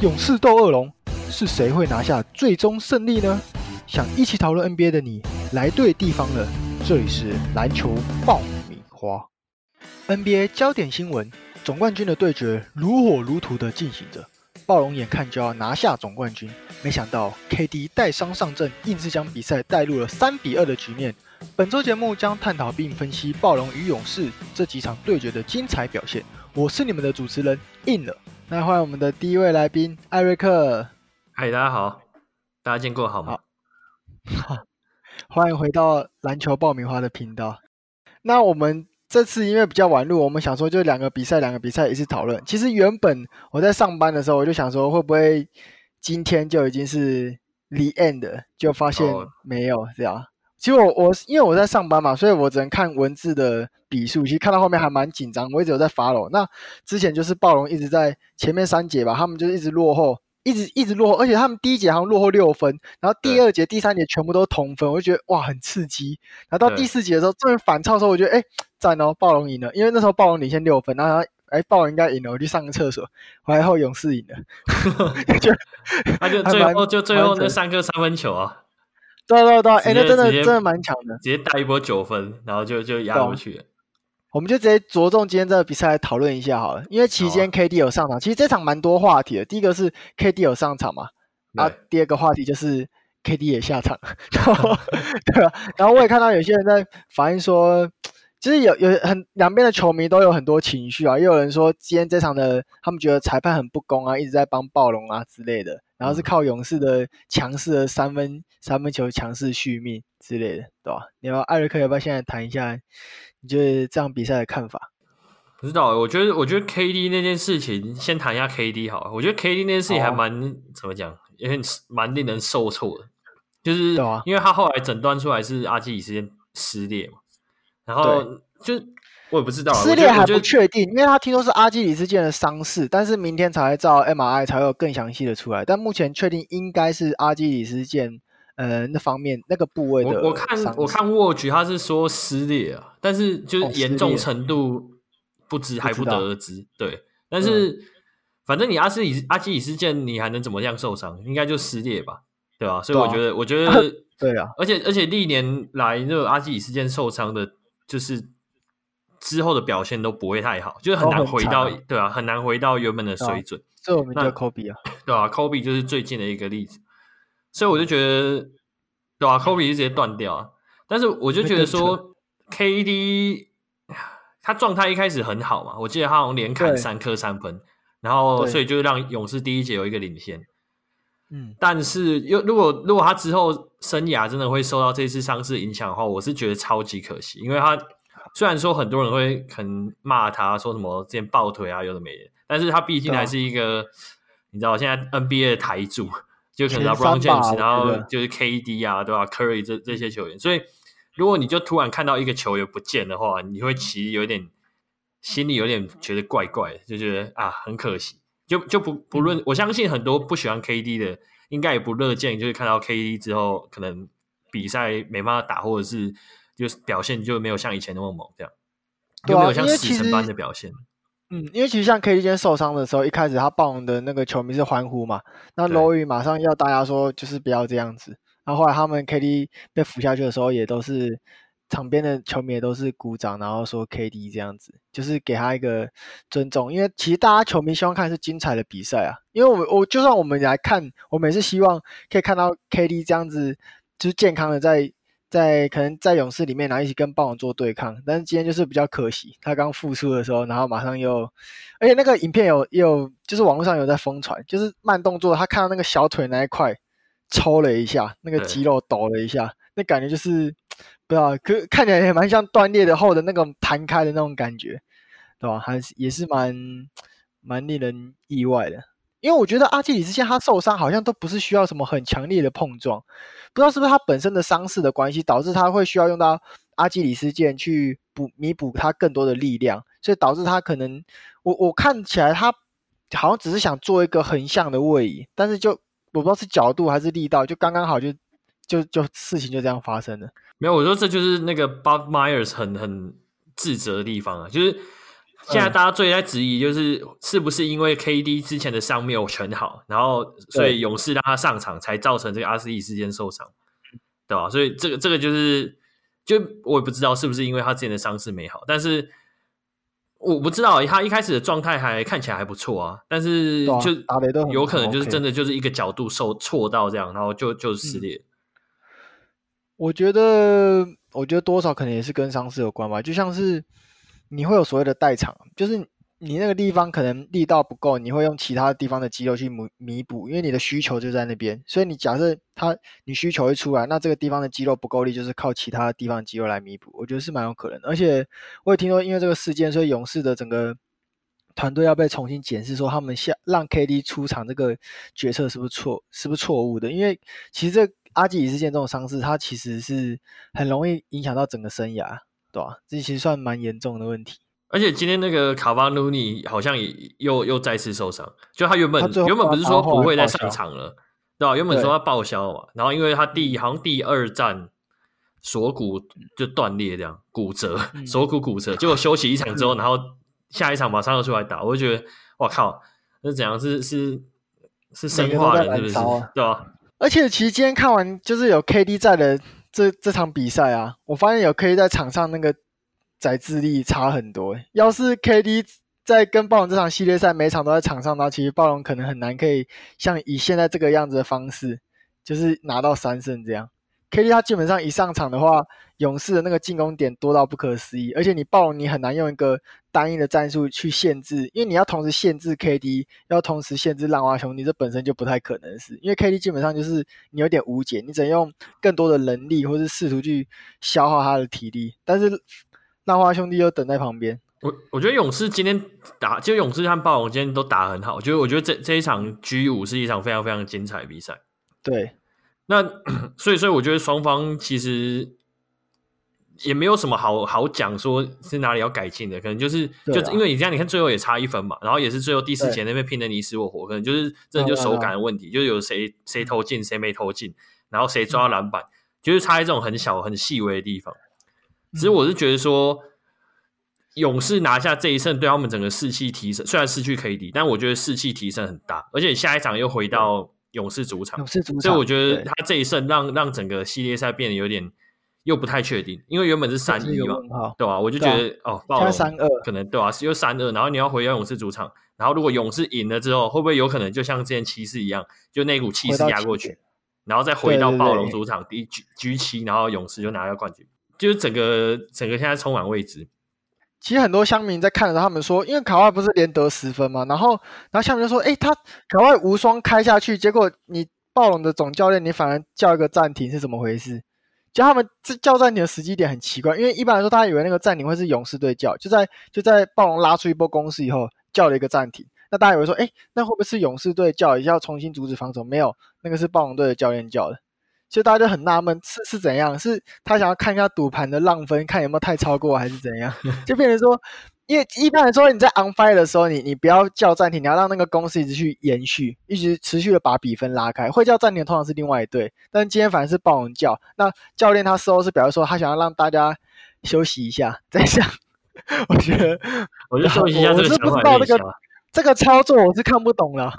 勇士斗恶龙，是谁会拿下最终胜利呢？想一起讨论 NBA 的你，来对地方了。这里是篮球爆米花，NBA 焦点新闻，总冠军的对决如火如荼的进行着。暴龙眼看就要拿下总冠军，没想到 KD 带伤上阵，硬是将比赛带入了三比二的局面。本周节目将探讨并分析暴龙与勇士这几场对决的精彩表现。我是你们的主持人 In 了，那欢迎我们的第一位来宾艾瑞克。嗨，大家好，大家见过好吗？好，欢迎回到篮球爆米花的频道。那我们这次因为比较晚录，我们想说就两个比赛，两个比赛一次讨论。其实原本我在上班的时候，我就想说会不会今天就已经是 the end，就发现没有这样。其实我我因为我在上班嘛，所以我只能看文字的笔数。其实看到后面还蛮紧张，我一直有在 follow。那之前就是暴龙一直在前面三节吧，他们就是一直落后，一直一直落后，而且他们第一节好像落后六分，然后第二节、第三节全部都同分，我就觉得哇很刺激。然后到第四节的时候，终于反超的时候，我觉得哎赞哦，暴龙赢了，因为那时候暴龙领先六分，然后哎暴龙应该赢了，我去上个厕所，回来后勇士赢了，就 他就最后就最后那三个三分球啊。对对对，哎，那真的真的蛮强的，直接带一波九分，然后就就压过去了。我们就直接着重今天这个比赛来讨论一下好了，因为期间 KD 有上场，其实这场蛮多话题的。第一个是 KD 有上场嘛，啊，第二个话题就是 KD 也下场，然后对啊，然后我也看到有些人在反映说，其实有有很两边的球迷都有很多情绪啊，也有人说今天这场的他们觉得裁判很不公啊，一直在帮暴龙啊之类的。然后是靠勇士的强势的三分三分球强势续命之类的，对吧？你要艾瑞克要不要现在谈一下你觉得这场比赛的看法？不知道，我觉得我觉得 KD 那件事情，先谈一下 KD 好了。我觉得 KD 那件事情还蛮、哦、怎么讲，有点蛮令人受挫的，就是因为他后来诊断出来是阿基里斯腱撕裂嘛，然后就。我也不知道，撕裂还不确定，因为他听说是阿基里斯腱的伤势，但是明天才会照 MRI 才会有更详细的出来。但目前确定应该是阿基里斯腱，呃，那方面那个部位的。我我看我看 Watch 他是说撕裂啊，但是就是严重程度不知、哦、还不得而知。对，但是、嗯、反正你阿斯里阿基里斯腱你还能怎么样受伤？应该就撕裂吧，对吧、啊？所以我觉得，啊、我觉得 对啊，而且而且历年来那个阿基里斯腱受伤的，就是。之后的表现都不会太好，就是很难回到，对啊，很难回到原本的水准。这我们叫 Kobe 啊，对啊，Kobe 就是最近的一个例子，所以我就觉得，对啊，Kobe 就直接断掉啊。但是我就觉得说，KD 他状态一开始很好嘛，我记得他好像连砍三颗三分，然后所以就让勇士第一节有一个领先。嗯，但是又如果如果他之后生涯真的会受到这次伤势影响的话，我是觉得超级可惜，因为他。虽然说很多人会很骂他说什么之前抱腿啊，有的没的，但是他毕竟还是一个，啊、你知道现在 NBA 的台柱，就可能 LeBron James，然后就是 KD 啊，对吧？Curry 这这些球员，所以如果你就突然看到一个球员不见的话，你会其实有点心里有点觉得怪怪的，就觉得啊很可惜，就就不不论，我相信很多不喜欢 KD 的，应该也不乐见，就是看到 KD 之后可能比赛没办法打，或者是。就是表现就没有像以前那么猛，这样，就没有像死神般的表现。嗯，因为其实像 KD 今天受伤的时候，一开始他暴龙的那个球迷是欢呼嘛，那罗宇马上要大家说就是不要这样子。然后后来他们 KD 被扶下去的时候，也都是场边的球迷也都是鼓掌，然后说 KD 这样子，就是给他一个尊重。因为其实大家球迷希望看是精彩的比赛啊，因为我们我就算我们来看，我们也是希望可以看到 KD 这样子，就是健康的在。在可能在勇士里面，然后一起跟暴龙做对抗，但是今天就是比较可惜，他刚复出的时候，然后马上又，而且那个影片有有，就是网络上有在疯传，就是慢动作，他看到那个小腿那一块抽了一下，那个肌肉抖了一下，那感觉就是不知道，可看起来也蛮像断裂的后的那种弹开的那种感觉，对吧？还是也是蛮蛮令人意外的。因为我觉得阿基里斯腱他受伤好像都不是需要什么很强烈的碰撞，不知道是不是他本身的伤势的关系，导致他会需要用到阿基里斯腱去补弥补他更多的力量，所以导致他可能我我看起来他好像只是想做一个横向的位移，但是就我不知道是角度还是力道，就刚刚好就就就事情就这样发生了。没有，我说这就是那个 Bob Myers 很很自责的地方啊，就是。现在大家最在质疑就是是不是因为 KD 之前的伤没有全好，然后所以勇士让他上场才造成这个阿斯利事件受伤，对吧？所以这个这个就是，就我也不知道是不是因为他之前的伤势没好，但是我不知道他一开始的状态还看起来还不错啊，但是就有可能就是真的就是一个角度受错到这样，然后就就撕裂。我觉得，我觉得多少可能也是跟伤势有关吧，就像是。你会有所谓的代偿，就是你那个地方可能力道不够，你会用其他地方的肌肉去弥弥补，因为你的需求就在那边。所以你假设他你需求一出来，那这个地方的肌肉不够力，就是靠其他地方肌肉来弥补。我觉得是蛮有可能。而且我也听说，因为这个事件，所以勇士的整个团队要被重新检视，说他们下让 KD 出场这个决策是不是错，是不是错误的？因为其实这阿基里斯腱这种伤势，它其实是很容易影响到整个生涯。对啊，这其实算蛮严重的问题。而且今天那个卡巴努尼好像也又又再次受伤，就他原本他原本不是说不会再上场了，对吧、啊？原本说他报销嘛，然后因为他第好像第二站锁骨就断裂，这样骨折，锁骨骨折，结果休息一场之后，然后下一场马上又出来打，我就觉得哇靠，那怎样是是是生化人是不是？对吧、啊？而且其实今天看完就是有 KD 在的。这这场比赛啊，我发现有 KD 在场上那个宰智力差很多。要是 KD 在跟暴龙这场系列赛每场都在场上，的话其实暴龙可能很难可以像以现在这个样子的方式，就是拿到三胜这样。KD 他基本上一上场的话，勇士的那个进攻点多到不可思议，而且你暴龙你很难用一个单一的战术去限制，因为你要同时限制 KD，要同时限制浪花兄弟，这本身就不太可能是。因为 KD 基本上就是你有点无解，你只能用更多的能力，或是试图去消耗他的体力。但是浪花兄弟又等在旁边。我我觉得勇士今天打，就勇士和暴龙今天都打很好。就我觉得这这一场 G 五是一场非常非常精彩的比赛。对。那 所以，所以我觉得双方其实也没有什么好好讲，说是哪里要改进的，可能就是就因为你这样，你看最后也差一分嘛，然后也是最后第四节那边拼的你死我活，可能就是真的就手感的问题，就是有谁谁投进谁没投进，然后谁抓篮板，就是差在这种很小很细微的地方。其实我是觉得说，勇士拿下这一胜，对他们整个士气提升，虽然失去 KD，但我觉得士气提升很大，而且下一场又回到。勇士主场，勇士主场，所以我觉得他这一胜让让整个系列赛变得有点又不太确定，因为原本是三一嘛，对吧、啊？我就觉得哦，暴龙三二可能对吧、啊？是又三二，然后你要回到勇士主场，然后如果勇士赢了之后，会不会有可能就像之前骑士一样，就那股气势压过去，然后再回到暴龙主场第一局局七，然后勇士就拿到冠军，就是整个整个现在充满未知。其实很多乡民在看的时候，他们说，因为卡哇不是连得十分嘛，然后，然后乡民就说，哎，他卡哇无双开下去，结果你暴龙的总教练，你反而叫一个暂停，是怎么回事？就他们这叫暂停的时机点很奇怪，因为一般来说，大家以为那个暂停会是勇士队叫，就在就在暴龙拉出一波攻势以后叫了一个暂停，那大家以为说，哎，那会不会是勇士队叫一下重新阻止防守？没有，那个是暴龙队的教练叫的。就大家就很纳闷，是是怎样？是他想要看一下赌盘的浪分，看有没有太超过，还是怎样？就变成说，因为一般来说你在 on fire 的时候，你你不要叫暂停，你要让那个攻势一直去延续，一直持续的把比分拉开。会叫暂停通常是另外一队，但今天反而是暴龙叫。那教练他事后是表示说，他想要让大家休息一下再想。我觉得，我就休息一下，我是不知道这个这个操作，我是看不懂了。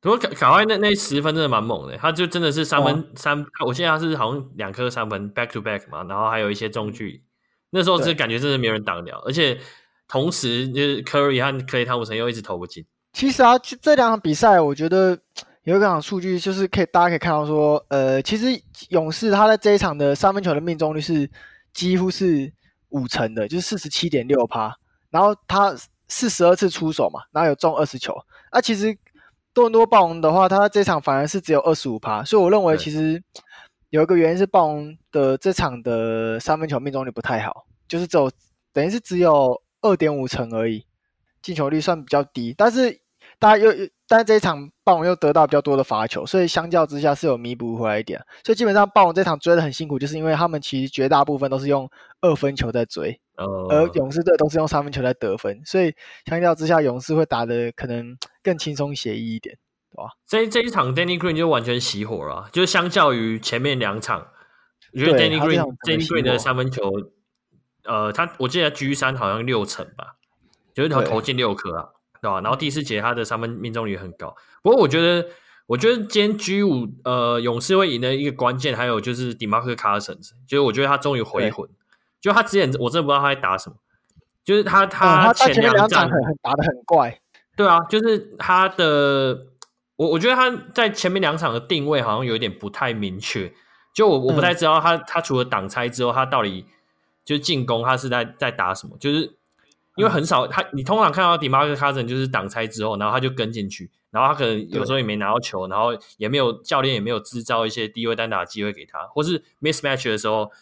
不过卡卡哇伊那那十分真的蛮猛的，他就真的是三分、哦、三，我记得他是好像两颗三分 back to back 嘛，然后还有一些中距离，那时候是感觉真的没有人挡了，而且同时就是 Curry 和 Clay 汤普森又一直投不进。其实啊，这两场比赛我觉得有一场数据就是可以大家可以看到说，呃，其实勇士他在这一场的三分球的命中率是几乎是五成的，就是四十七点六趴，然后他四十二次出手嘛，然后有中二十球，那、啊、其实。多伦多暴龙的话，他这场反而是只有二十五趴，所以我认为其实有一个原因是暴龙的这场的三分球命中率不太好，就是只有等于是只有二点五成而已，进球率算比较低。但是大家又但是这一场暴龙又得到比较多的罚球，所以相较之下是有弥补回来一点。所以基本上暴龙这场追的很辛苦，就是因为他们其实绝大部分都是用二分球在追。而勇士队都是用三分球在得分，所以相较之下，勇士会打的可能更轻松写意一点，对吧？这这一场 Danny Green 就完全熄火了，就是相较于前面两场，我觉得 Danny Green Danny Green 的三分球，呃，他我记得 G 三好像六成吧，就是他投进六颗啊，对吧？然后第四节他的三分命中率很高。不过我觉得，我觉得今天 G 五呃勇士会赢的一个关键，还有就是 DeMarcus Cousins，就是我觉得他终于回魂。就他之前我真的不知道他在打什么，就是他他前两场很打的很怪。对啊，就是他的我我觉得他在前面两场的定位好像有一点不太明确。就我我不太知道他、嗯、他除了挡拆之后，他到底就是进攻他是在在打什么？就是因为很少他你通常看到 DeMarcus Cousins 就是挡拆之后，然后他就跟进去，然后他可能有时候也没拿到球，然后也没有教练也没有制造一些低位单打的机会给他，或是 mismatch 的时候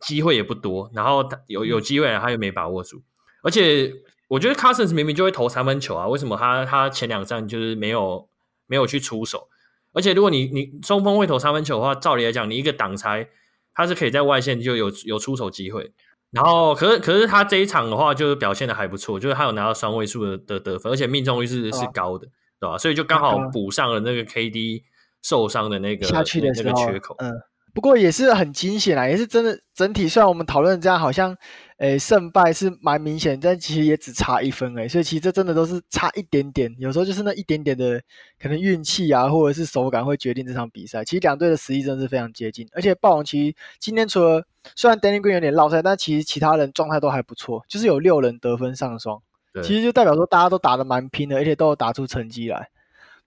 机会也不多，然后他有有机会他又没把握住。而且我觉得 Cousins 明明就会投三分球啊，为什么他他前两站就是没有没有去出手？而且，如果你你中锋会投三分球的话，照理来讲，你一个挡拆，他是可以在外线就有有出手机会。然后，可是可是他这一场的话，就是表现的还不错，就是他有拿到双位数的的得分，而且命中率是是高的，对吧？所以就刚好补上了那个 KD 受伤的那个下去的那个缺口。嗯。不过也是很惊险啊，也是真的。整体虽然我们讨论这样，好像，诶，胜败是蛮明显，但其实也只差一分诶。所以其实这真的都是差一点点，有时候就是那一点点的可能运气啊，或者是手感会决定这场比赛。其实两队的实力真的是非常接近，而且暴龙其实今天除了虽然 Danny Green 有点落赛，但其实其他人状态都还不错，就是有六人得分上双，其实就代表说大家都打得蛮拼的，而且都有打出成绩来，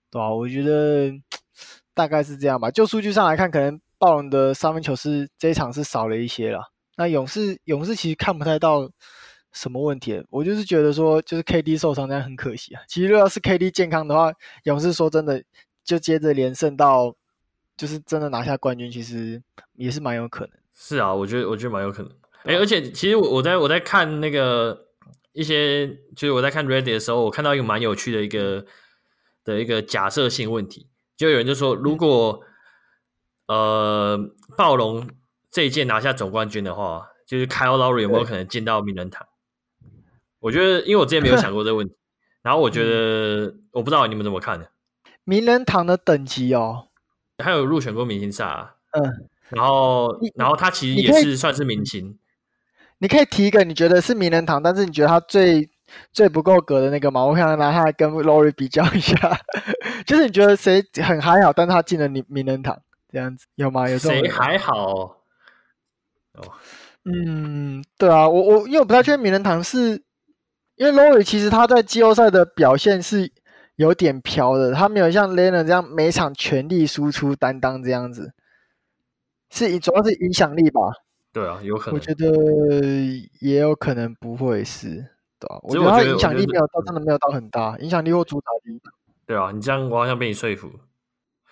对吧？我觉得大概是这样吧。就数据上来看，可能。暴龙的三分球是这一场是少了一些了。那勇士勇士其实看不太到什么问题，我就是觉得说，就是 KD 受伤这样很可惜啊。其实如果要是 KD 健康的话，勇士说真的就接着连胜到就是真的拿下冠军，其实也是蛮有可能。是啊，我觉得我觉得蛮有可能。哎、欸，而且其实我我在我在看那个一些，就是我在看 Reddit 的时候，我看到一个蛮有趣的一个的一个假设性问题，就有人就说如果。呃，暴龙这一届拿下总冠军的话，就是 Kyle Lowry 有没有可能进到名人堂？我觉得，因为我之前没有想过这个问题，然后我觉得、嗯、我不知道你们怎么看呢？名人堂的等级哦，他有入选过明星赛啊，嗯，然后然后他其实也是算是明星。你可以提一个你觉得是名人堂，但是你觉得他最最不够格的那个吗？我想拿他来跟 Lowry 比较一下，就是你觉得谁很还好，但他进了名名人堂。这样子有吗？有这谁还好？哦，嗯，对啊，我我因为我不太确定名人堂是，因为 Lowry 其实他在季后赛的表现是有点飘的，他没有像 Leonard 这样每场全力输出担当这样子，是主要是影响力吧？对啊，有可能。我觉得也有可能不会是，对啊，我觉得他影响力没有到，真的没有到很大，影响力或主导力。对啊，你这样我好像被你说服。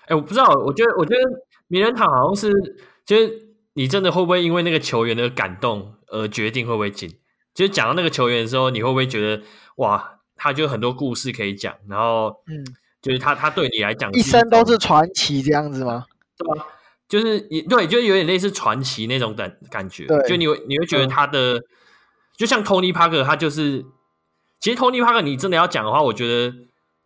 哎，我不知道，我觉得，我觉得名人堂好像是，就是你真的会不会因为那个球员的感动而决定会不会进？就是讲到那个球员的时候，你会不会觉得哇，他就很多故事可以讲，然后嗯，就是他他对你来讲一生都是传奇这样子吗？对吧？就是你对，就是有点类似传奇那种感感觉。对，就你会你会觉得他的，嗯、就像 Tony Parker，他就是，其实 Tony Parker，你真的要讲的话，我觉得。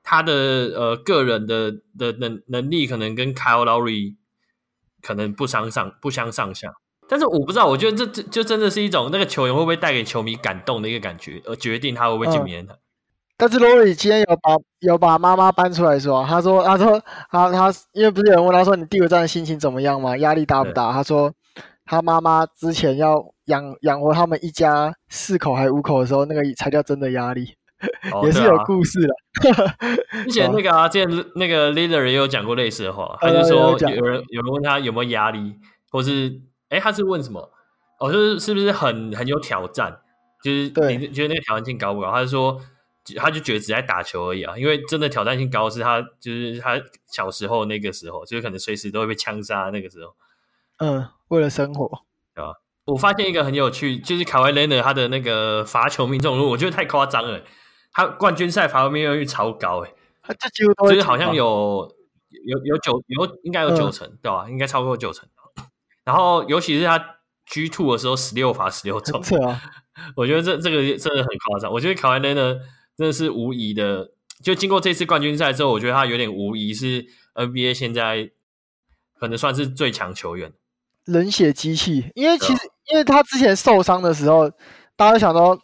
他的呃个人的的能能力可能跟 Kyle Lowry 可能不相上不相上下，但是我不知道，我觉得这这就真的是一种那个球员会不会带给球迷感动的一个感觉，而决定他会不会进名人堂。但是 Lowry 今天有把有把妈妈搬出来说，他说他说他他因为不是有人问他说，你第五站的心情怎么样吗？压力大不大？他说他妈妈之前要养养活他们一家四口还五口的时候，那个才叫真的压力。也是有故事的。之前那个啊，之前那个 Leader 也有讲过类似的话，他就说有人有人问他有没有压力，或是哎，他是问什么？哦，就是是不是很很有挑战？就是你觉得那个挑战性高不高？他就说，他就觉得只在打球而已啊，因为真的挑战性高是他就是他小时候那个时候，就是可能随时都会被枪杀那个时候。嗯，为了生活，对吧？我发现一个很有趣，就是卡维雷纳他的那个罚球命中率，我觉得太夸张了。他冠军赛罚球命中率超高诶，他这几乎都就是好像有有有九有应该有九成、嗯、对吧？应该超过九成。然后尤其是他 G two 的时候十六罚十六中，啊、我觉得这这个真的很夸张。我觉得卡瓦雷呢真的是无疑的，就经过这次冠军赛之后，我觉得他有点无疑是 NBA 现在可能算是最强球员，冷血机器。因为其实因为他之前受伤的时候，大家都想到。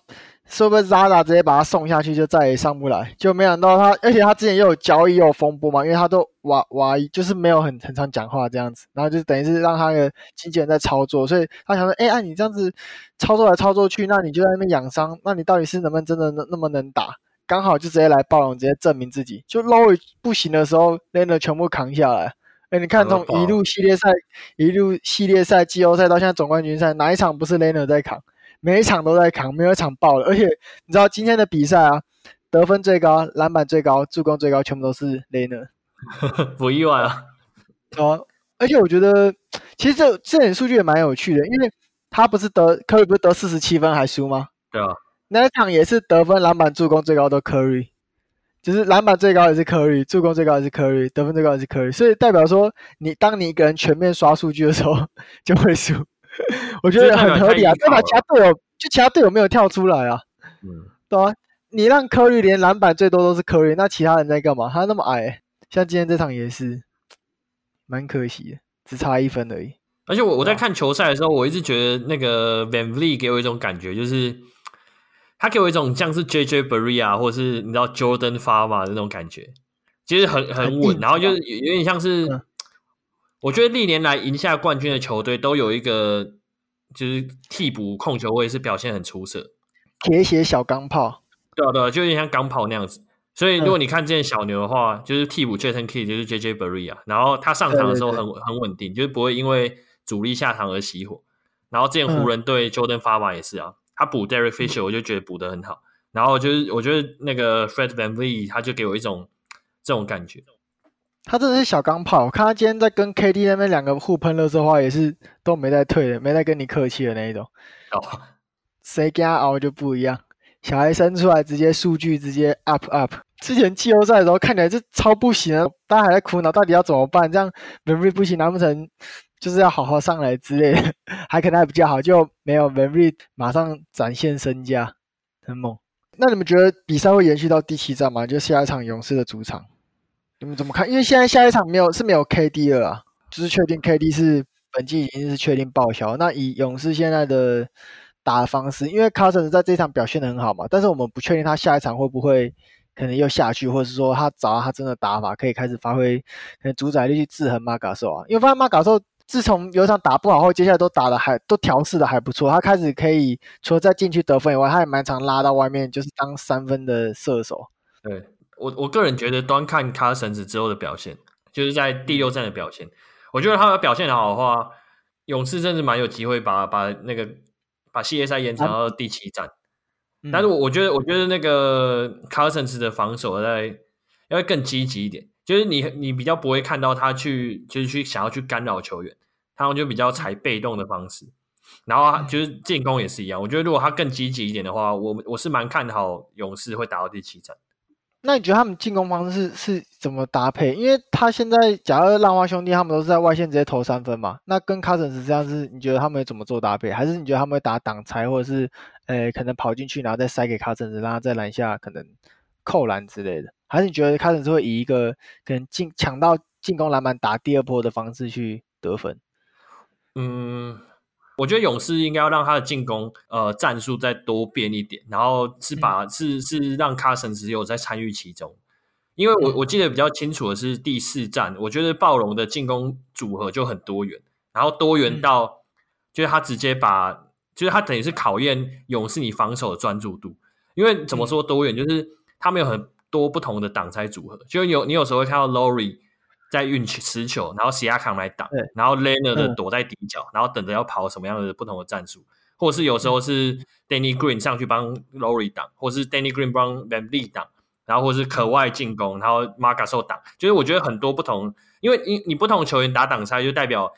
是不是 Zaza 直接把他送下去，就再也上不来？就没想到他，而且他之前又有交易又有风波嘛，因为他都哇哇，就是没有很很常讲话这样子，然后就等于是让他的经纪人在操作，所以他想说，哎、欸，按、啊、你这样子操作来操作去，那你就在那边养伤，那你到底是能不能真的那那么能打？刚好就直接来暴龙，直接证明自己。就 Lowry 不行的时候，Laner 全部扛下来。哎、欸，你看从一路系列赛、一路系列赛、季后赛到现在总冠军赛，哪一场不是 Laner 在扛？每一场都在扛，没有一场爆了。而且你知道今天的比赛啊，得分最高、篮板最高、助攻最高，全部都是 Laner，不意外啊。哦，而且我觉得其实这这点数据也蛮有趣的，因为他不是得科瑞不是得四十七分还输吗？对啊，那一场也是得分、篮板、助攻最高的科瑞。就是篮板最高也是 Curry，助攻最高也是 Curry，得分最高也是 Curry，所以代表说你当你一个人全面刷数据的时候 就会输，我觉得很合理啊。代表其他队友就其他队友没有跳出来啊，嗯，对啊，你让 Curry 连篮板最多都是 Curry，那其他人在干嘛？他那么矮，像今天这场也是蛮可惜的，只差一分而已。而且我我在看球赛的时候，我一直觉得那个 VanVleet 给我一种感觉就是。他给我一种像是 JJ Barea 或者是你知道 Jordan Farmer 的那种感觉，其实很很稳，然后就是有点像是，嗯、我觉得历年来赢下冠军的球队都有一个就是替补控球位是表现很出色，铁血小钢炮，对啊对啊，就有点像钢炮那样子。所以如果你看见小牛的话，嗯、就是替补 Jason Kidd 就是 JJ Barea，然后他上场的时候很很稳定，就是不会因为主力下场而熄火。然后之前湖人队 Jordan Farmar 也是啊。他补 Derek Fisher，我就觉得补得很好。然后就是我觉得那个 Fred VanVleet，他就给我一种这种感觉。他真的是小钢炮，我看他今天在跟 KD 那边两个互喷垃圾话，也是都没在退的，没在跟你客气的那一种。哦，谁跟他熬就不一样。小孩生出来直接数据直接 up up。之前季后赛的时候看起来就超不行啊，大家还在苦恼到底要怎么办，这样 VanVleet 不行，难不成？就是要好好上来之类的，还可能还比较好，就没有 VanVleet 马上展现身价，很猛。那你们觉得比赛会延续到第七战吗？就下一场勇士的主场，你们怎么看？因为现在下一场没有是没有 KD 了，就是确定 KD 是本季已经是确定报销。那以勇士现在的打的方式，因为 Cousins 在这一场表现的很好嘛，但是我们不确定他下一场会不会可能又下去，或者是说他找到他真的打法，可以开始发挥可能主宰力去制衡马卡兽啊。因为发现马卡兽。自从有一场打不好后，接下来都打的还都调试的还不错。他开始可以除了在禁区得分以外，他也蛮常拉到外面，就是当三分的射手。对我我个人觉得，端看 Cousins 之后的表现，就是在第六战的表现，我觉得他的表现好的话，勇士甚至蛮有机会把把那个把系列赛延长到第七战。嗯、但是我我觉得我觉得那个 Cousins 的防守在要更积极一点。就是你，你比较不会看到他去，就是去想要去干扰球员，他们就比较采被动的方式。然后就是进攻也是一样。我觉得如果他更积极一点的话，我我是蛮看好勇士会打到第七战。那你觉得他们进攻方式是，是怎么搭配？因为他现在假如浪花兄弟他们都是在外线直接投三分嘛，那跟 Cousins 这样是，你觉得他们怎么做搭配？还是你觉得他们会打挡拆，或者是呃可能跑进去然后再塞给 Cousins，让他在篮下可能扣篮之类的？还是你觉得开始是会以一个可能进抢到进攻篮板打第二波的方式去得分？嗯，我觉得勇士应该要让他的进攻呃战术再多变一点，然后是把、嗯、是是让 Cousins 只有在参与其中。因为我、嗯、我记得比较清楚的是第四战，我觉得暴龙的进攻组合就很多元，然后多元到、嗯、就是他直接把就是他等于是考验勇士你防守的专注度。因为怎么说多元，就是他们有很多不同的挡拆组合，就是有你有时候会看到 Lowry 在运球持球，然后 Siakam 来挡，然后 Leonard 的躲在底角，嗯、然后等着要跑什么样的不同的战术，或者是有时候是 Danny Green 上去帮 Lowry 挡，或是 Danny Green 帮 VanVleet 挡，然后或是可外进攻，然后 Marc Gasol 挡，就是我觉得很多不同，因为你你不同球员打挡拆，就代表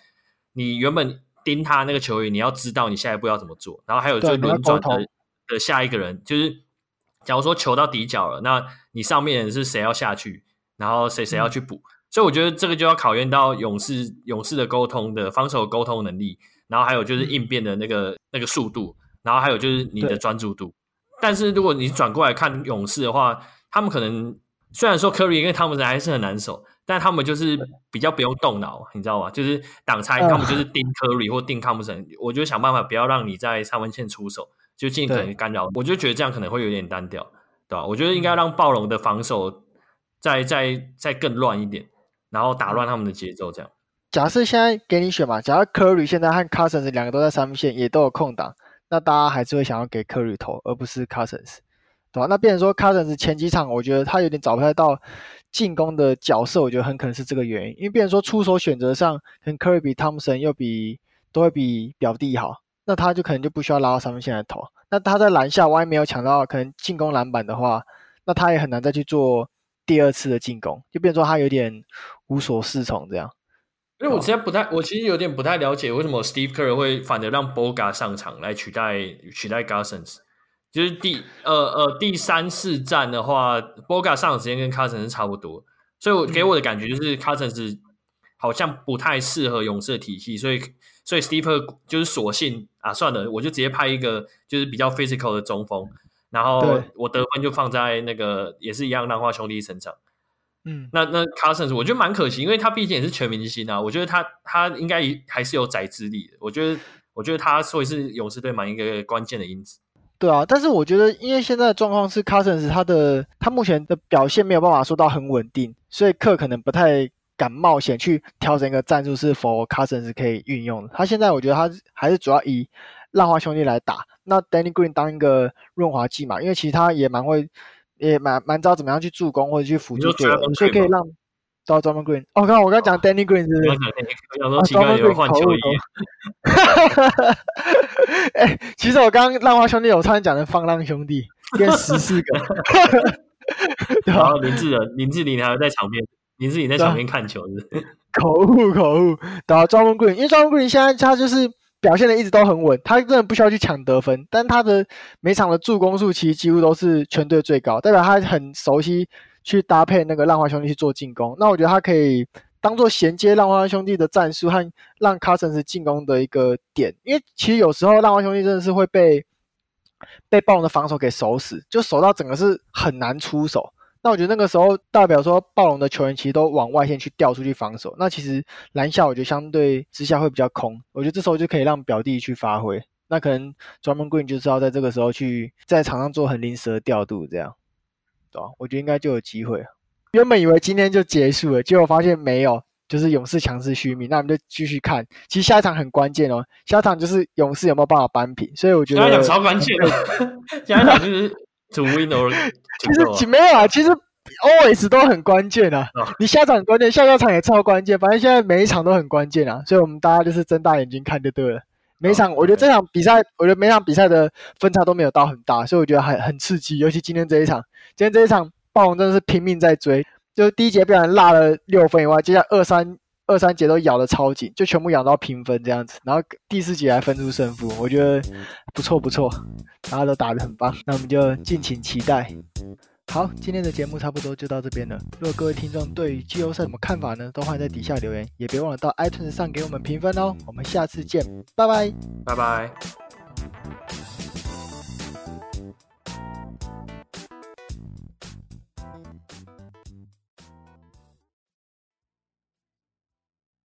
你原本盯他那个球员，你要知道你下一步要怎么做，然后还有就轮转的的下一个人，就是假如说球到底角了，那你上面是谁要下去，然后谁谁要去补，嗯、所以我觉得这个就要考验到勇士勇士的沟通的防守沟通能力，然后还有就是应变的那个、嗯、那个速度，然后还有就是你的专注度。但是如果你转过来看勇士的话，他们可能虽然说科瑞跟汤普森还是很难守，但他们就是比较不用动脑，你知道吗？就是挡拆，他们就是盯科瑞或盯汤普森，我就想办法不要让你在三分线出手，就尽可能干扰。我就觉得这样可能会有点单调，对吧？我觉得应该让暴龙的防守再再再更乱一点，然后打乱他们的节奏。这样，假设现在给你选嘛，假设 Curry 现在和 Cousins 两个都在三分线，也都有空档，那大家还是会想要给 Curry 投，而不是 Cousins。对吧？那变成说，Cousins 前几场，我觉得他有点找不太到进攻的角色，我觉得很可能是这个原因。因为变成说出手选择上，可能 Curry 比 Thompson 又比都会比表弟好，那他就可能就不需要拉到三分线来投。那他在篮下，万一没有抢到可能进攻篮板的话，那他也很难再去做第二次的进攻，就变成说他有点无所适从这样。因为我现在不太，我其实有点不太了解为什么 Steve Kerr 会反而让 Boga 上场来取代取代 Cousins。就是第呃呃第三四战的话，Boga 上场时间跟 Cousins 是差不多，所以我给我的感觉就是 Cousins 好像不太适合勇士的体系，所以所以 Steve 就是索性啊算了，我就直接派一个就是比较 physical 的中锋，然后我得分就放在那个也是一样浪花兄弟身上。嗯，那那 Cousins 我觉得蛮可惜，因为他毕竟也是全明星啊，我觉得他他应该还是有宰制力的，我觉得我觉得他会是勇士队蛮一个关键的因子。对啊，但是我觉得，因为现在的状况是，Cousins 他的他目前的表现没有办法说到很稳定，所以克可能不太敢冒险去调整一个战术是否 Cousins 可以运用的。他现在我觉得他还是主要以浪花兄弟来打，那 Danny Green 当一个润滑剂嘛，因为其实他也蛮会，也蛮蛮知道怎么样去助攻或者去辅助队友，所以可以让。到 Drummond Green，我刚我刚讲 Danny Green 是不是？我想说奇怪，有换球衣。哎，其实我刚刚浪花兄弟，我差点讲成放浪兄弟，变十四个。然后林志仁，林志玲还在场边，林志玲在场边看球是是？口误口误。然后 Draymond Green，因为 Drummond Green 现在他就是表现的一直都很稳，他真的不需要去抢得分，但他的每场的助攻数其实几乎都是全队最高，代表他很熟悉。去搭配那个浪花兄弟去做进攻，那我觉得他可以当做衔接浪花兄弟的战术和让 Cousins 进攻的一个点，因为其实有时候浪花兄弟真的是会被被暴龙的防守给守死，就守到整个是很难出手。那我觉得那个时候代表说暴龙的球员其实都往外线去调出去防守，那其实篮下我觉得相对之下会比较空，我觉得这时候就可以让表弟去发挥，那可能 Draymond Green 就是要在这个时候去在场上做很临时的调度，这样。对吧我觉得应该就有机会。原本以为今天就结束了，结果发现没有，就是勇士强势续命。那我们就继续看。其实下一场很关键哦，下一场就是勇士有没有办法扳平。所以我觉得下一场超关键的，下一场就是 to win or 其实没有啊，其实 always 都很关键啊。哦、你下场很关键，下下场也超关键。反正现在每一场都很关键啊，所以我们大家就是睁大眼睛看就对了。每一场，哦、我觉得这场比赛，我觉得每场比赛的分差都没有到很大，所以我觉得很很刺激。尤其今天这一场，今天这一场暴龙真的是拼命在追，就是第一节被人落了六分以外，接下来二三二三节都咬得超紧，就全部咬到平分这样子。然后第四节还分出胜负，我觉得不错不错，大家都打得很棒。那我们就敬请期待。好，今天的节目差不多就到这边了。如果各位听众对于季后赛什么看法呢？都欢迎在底下留言，也别忘了到 iTunes 上给我们评分哦。我们下次见，拜拜，拜拜。